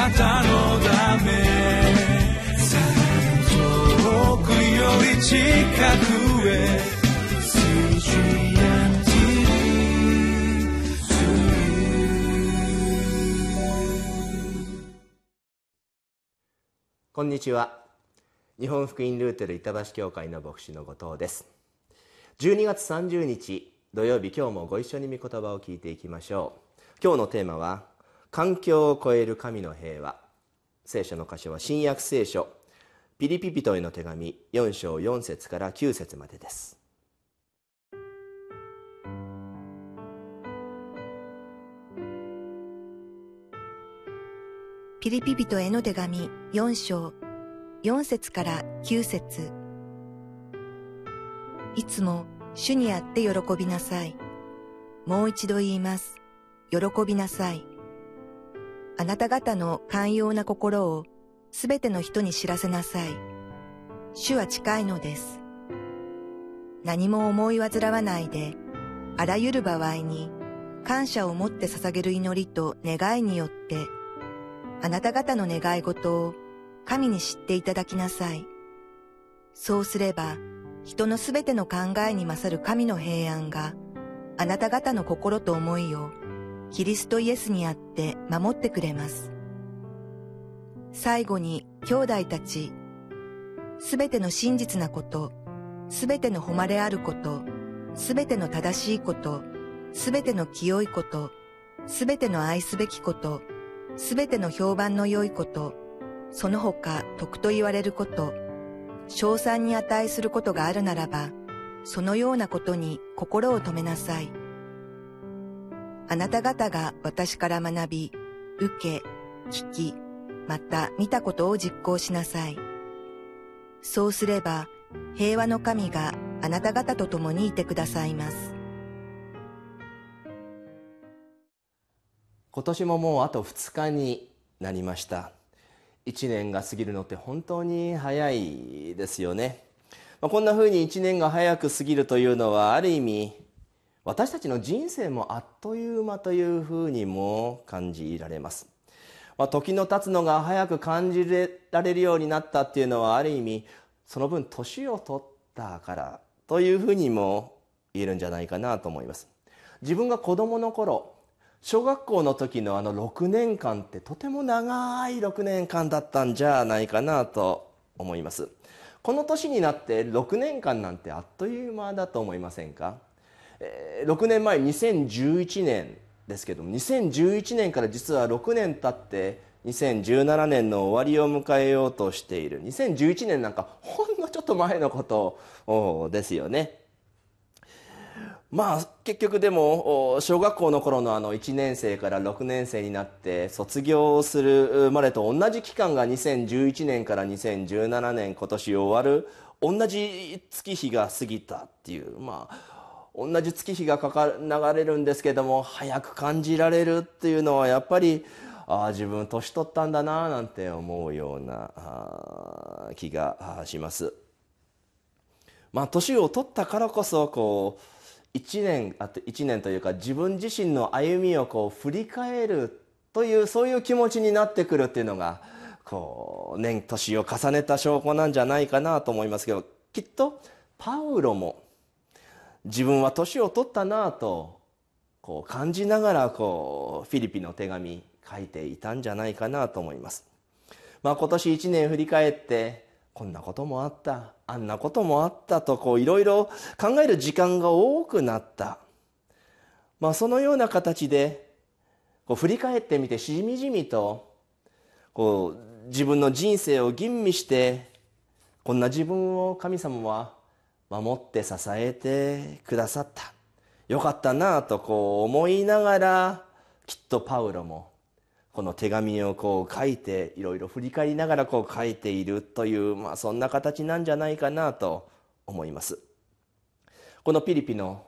なたのため遠くより近くへこんにちは。日本福音ルーテル板橋教会の牧師の後藤です。12月30日土曜日今日もご一緒に御言葉を聞いていきましょう。今日のテーマは環境を超える神の平和聖書の箇所は新約聖書ピリピ人への手紙4章4節から9節までですピリピ人への手紙4章4節から9節いつも主にあって喜びなさい。もう一度言います。喜びなさい。あなた方の寛容な心をすべての人に知らせなさい。主は近いのです。何も思い煩わないで、あらゆる場合に感謝を持って捧げる祈りと願いによってあなた方の願い事を神に知っていただきなさい。そうすれば、人のすべての考えに勝る神の平安が、あなた方の心と思いを、キリストイエスにあって守ってくれます。最後に、兄弟たち、すべての真実なこと、すべての誉れあること、すべての正しいこと、すべての清いこと、すべての愛すべきこと、すべての評判の良いこと、その他徳と言われること、賞賛に値することがあるならば、そのようなことに心を止めなさい。あなた方が私から学び、受け、聞き、また見たことを実行しなさい。そうすれば、平和の神があなた方と共にいてくださいます。今年ももうあと2日になりました1年が過ぎるのって本当に早いですよね、まあ、こんなふうに1年が早く過ぎるというのはある意味私たちの人生もあっという間というふうにも感じられます、まあ、時の経つのが早く感じられるようになったっていうのはある意味その分年を取ったからというふうにも言えるんじゃないかなと思います。自分が子供の頃小学校の時のあの6年間ってとても長い6年間だったんじゃないかなと思います。この年になって6年間なんてあっという間だと思いませんか、6年前2011年ですけども2011年から実は6年経って2017年の終わりを迎えようとしている。2011年なんかほんのちょっと前のことですよね。まあ結局でも小学校の頃のあの1年生から6年生になって卒業するまでと同じ期間が2011年から2017年今年終わる同じ月日が過ぎたっていうまあ同じ月日がかか流れるんですけども早く感じられるっていうのはやっぱりああ自分年取ったんだななんて思うような気がします。まあ年を取ったからこそこう1年あと1年というか自分自身の歩みをこう振り返るというそういう気持ちになってくるっていうのがこう年年を重ねた証拠なんじゃないかなと思いますけどきっとパウロも自分は年を取ったなとこう感じながらこうフィリピの手紙書いていたんじゃないかなと思います。まあ、今年1年振り返ってこんなこともあったあんなこともあったとこういろいろ考える時間が多くなった、まあ、そのような形でこう振り返ってみてしみじみとこう自分の人生を吟味してこんな自分を神様は守って支えてくださったよかったなとこう思いながらきっとパウロもこの手紙をこう書いていろいろ振り返りながらこう書いているという、まあ、そんな形なんじゃないかなと思います。このピリピの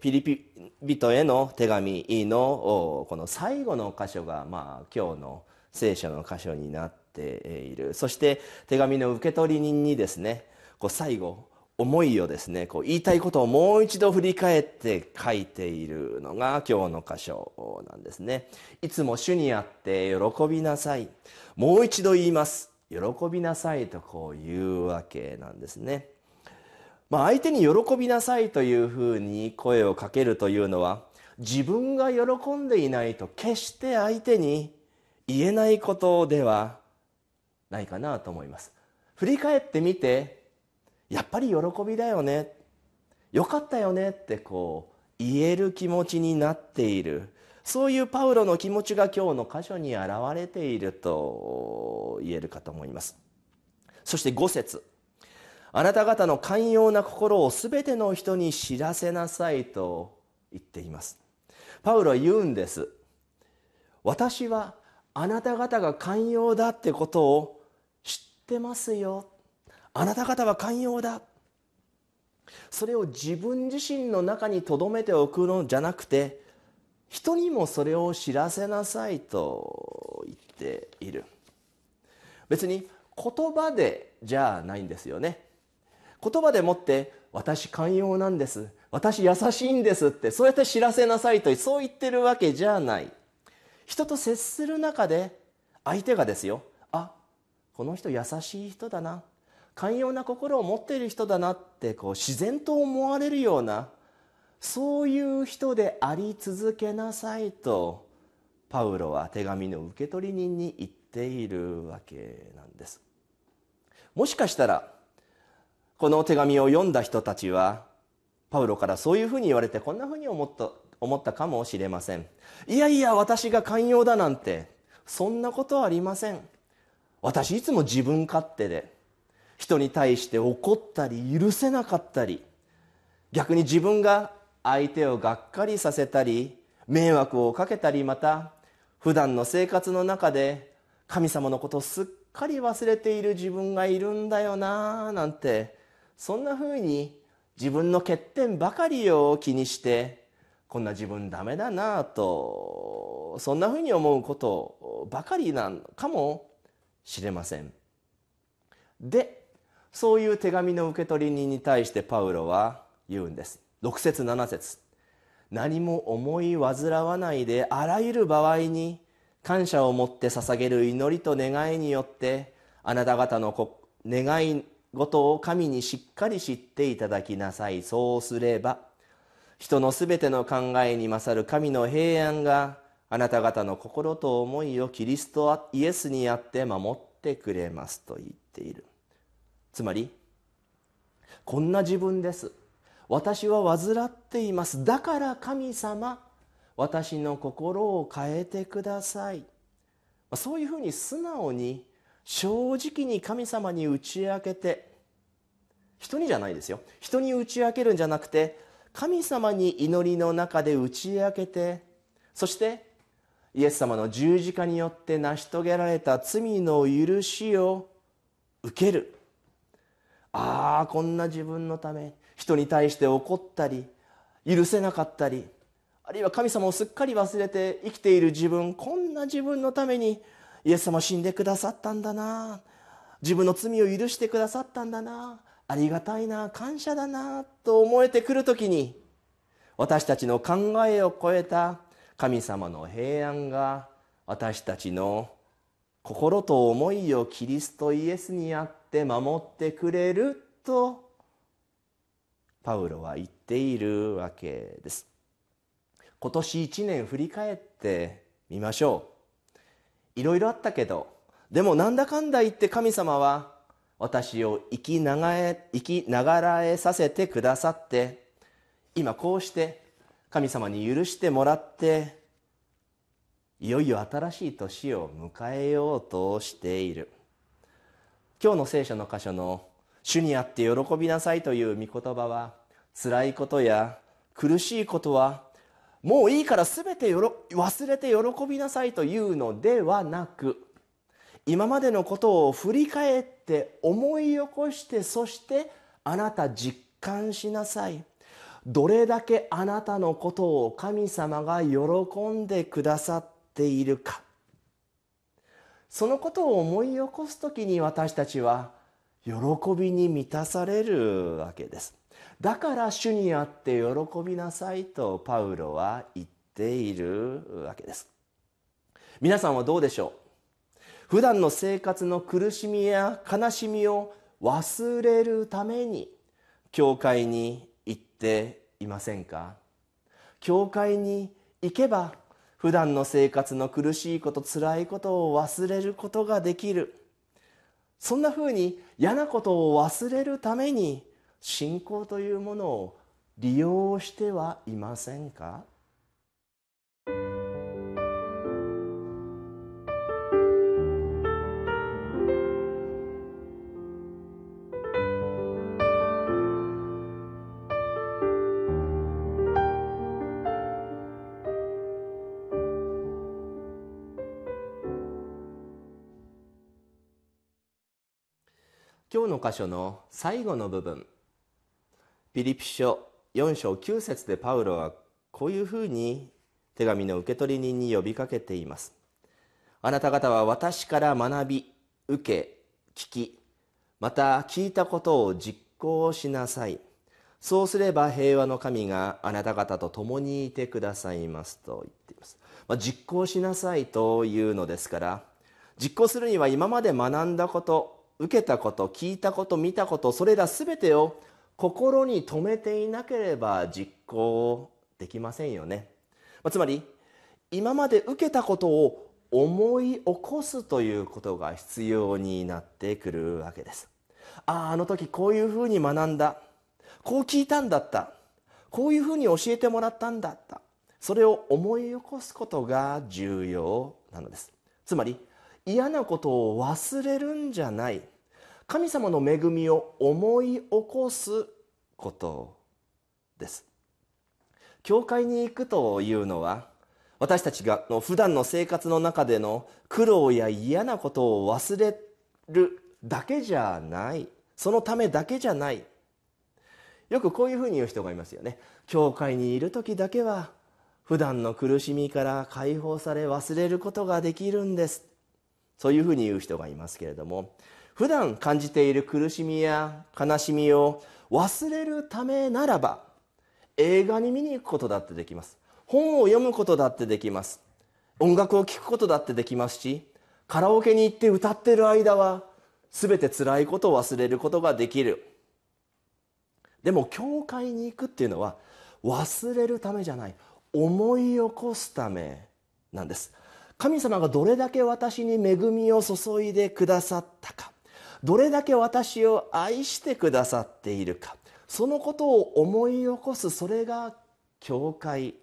ピリピ人への手紙のこの最後の箇所が、まあ、今日の聖書の箇所になっているそして手紙の受け取り人にですねこう最後思いをですねこう言いたいことをもう一度振り返って書いているのが今日の箇所なんですね。いつも主にあって喜びなさい。もう一度言います。喜びなさいとこう言うわけなんですね。まあ相手に喜びなさいというふうに声をかけるというのは自分が喜んでいないと決して相手に言えないことではないかなと思います。振り返ってみてやっぱり喜びだよね。よかったよねってこう言える気持ちになっている。そういうパウロの気持ちが今日の箇所に現れていると言えるかと思います。そして5節。あなた方の寛容な心をすべての人に知らせなさいと言っています。パウロは言うんです。私はあなた方が寛容だってことを知ってますよ。あなた方は寛容だ。それを自分自身の中に留めておくのじゃなくて人にもそれを知らせなさいと言っている。別に言葉でじゃないんですよね。言葉でもって私寛容なんです。私優しいんですってそうやって知らせなさいとそう言ってるわけじゃない。人と接する中で相手がですよあこの人優しい人だな。寛容な心を持っている人だなってこう自然と思われるようなそういう人であり続けなさいとパウロは手紙の受け取り人に言っているわけなんです。もしかしたらこの手紙を読んだ人たちはパウロからそういうふうに言われてこんなふうに思った思ったかもしれません。いやいや私が寛容だなんてそんなことはありません。私いつも自分勝手で人に対して怒ったり許せなかったり逆に自分が相手をがっかりさせたり迷惑をかけたりまた普段の生活の中で神様のことをすっかり忘れている自分がいるんだよななんてそんなふうに自分の欠点ばかりを気にしてこんな自分ダメだなとそんなふうに思うことばかりなのかもしれません。でそういう手紙の受け取り人に対してパウロは言うんです。6節7節。何も思い煩わないであらゆる場合に感謝を持って捧げる祈りと願いによってあなた方の願い事を神にしっかり知っていただきなさい。そうすれば人のすべての考えに勝る神の平安があなた方の心と思いをキリストイエスにあって守ってくれますと言っている。つまりこんな自分です。私は患っています。だから神様私の心を変えてください。そういうふうに素直に正直に神様に打ち明けて人にじゃないですよ。人に打ち明けるんじゃなくて神様に祈りの中で打ち明けてそしてイエス様の十字架によって成し遂げられた罪の許しを受ける。ああこんな自分のため人に対して怒ったり許せなかったりあるいは神様をすっかり忘れて生きている自分こんな自分のためにイエス様死んでくださったんだな自分の罪を許してくださったんだなありがたいな感謝だなと思えてくる時に私たちの考えを超えた神様の平安が私たちの心と思いをキリストイエスにあって守ってくれるとパウロは言っているわけです今年一年振り返ってみましょういろいろあったけどでもなんだかんだ言って神様は私を生きながえ生きながらえさせてくださって今こうして神様に許してもらっていよいよ新しい年を迎えようとしている今日の聖書の箇所の「主にあって喜びなさい」という御言葉は辛いことや苦しいことはもういいから全て忘れて喜びなさいというのではなく今までのことを振り返って思い起こしてそしてあなた実感しなさい。どれだけあなたのことを神様が喜んでくださっているか。そのことを思い起こす時に私たちは喜びに満たされるわけです。だから主にあって喜びなさいとパウロは言っているわけです。皆さんはどうでしょう？普段の生活の苦しみや悲しみを忘れるために教会に行っていませんか？教会に行けば普段の生活の苦しいこと辛いことを忘れることができる。そんなふうに嫌なことを忘れるために信仰というものを利用してはいませんか？今日の箇所の最後の部分。ピリピ書4章9節でパウロはこういうふうに手紙の受け取り人に呼びかけています。あなた方は私から学び受け聞きまた聞いたことを実行しなさい。そうすれば平和の神があなた方と共にいてくださいますと言っています、まあ、実行しなさいというのですから実行するには今まで学んだこと受けたこと聞いたこと見たことそれら全てを心に留めていなければ実行できませんよね、まあ、つまり今まで受けたことを思い起こすということが必要になってくるわけです。あああの時こういうふうに学んだ。こう聞いたんだった。こういうふうに教えてもらったんだった。それを思い起こすことが重要なのです。つまり嫌なことを忘れるんじゃない。神様の恵みを思い起こすことです。教会に行くというのは私たちがの普段の生活の中での苦労や嫌なことを忘れるだけじゃない。そのためだけじゃない。よくこういうふうに言う人がいますよね。教会にいる時だけは普段の苦しみから解放され忘れることができるんです。そういうふうに言う人がいますけれども普段感じている苦しみや悲しみを忘れるためならば映画に見に行くことだってできます。本を読むことだってできます。音楽を聴くことだってできますしカラオケに行って歌ってる間は全て辛いことを忘れることができる。でも教会に行くっていうのは忘れるためじゃない。思い起こすためなんです。神様がどれだけ私に恵みを注いでくださったかどれだけ私を愛してくださっているかそのことを思い起こすそれが教会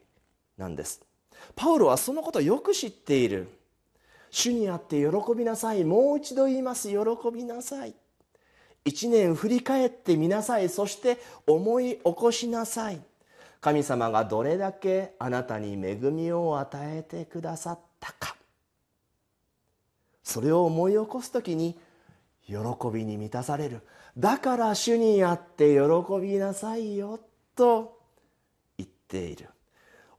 なんです。パウロはそのことをよく知っている。主にあって喜びなさい。もう一度言います。喜びなさい。一年振り返ってみなさい。そして思い起こしなさい。神様がどれだけあなたに恵みを与えてくださったたか。それを思い起こす時に喜びに満たされる。だから主にあって喜びなさいよと言っている。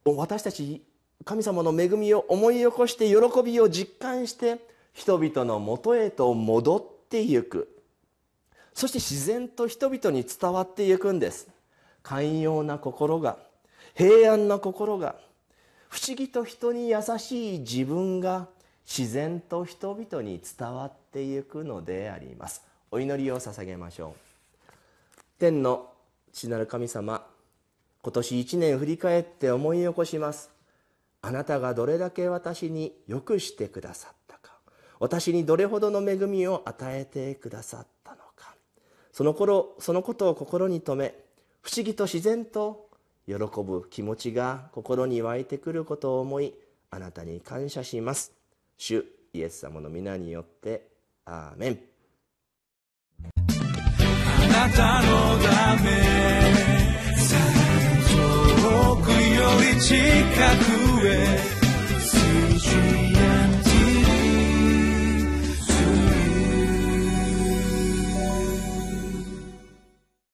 私たち神様の恵みを思い起こして喜びを実感して人々のもとへと戻っていく。そして自然と人々に伝わっていくんです。寛容な心が平安な心が不思議と人に優しい自分が自然と人々に伝わっていくのであります。お祈りを捧げましょう。天の父なる神様今年一年振り返って思い起こします。あなたがどれだけ私によくしてくださったか。私にどれほどの恵みを与えてくださったのか。その頃そのことを心に留め不思議と自然と喜ぶ気持ちが心に湧いてくることを思いあなたに感謝します。主イエス様の皆によってアーメン。あなたのため遠くより近くへ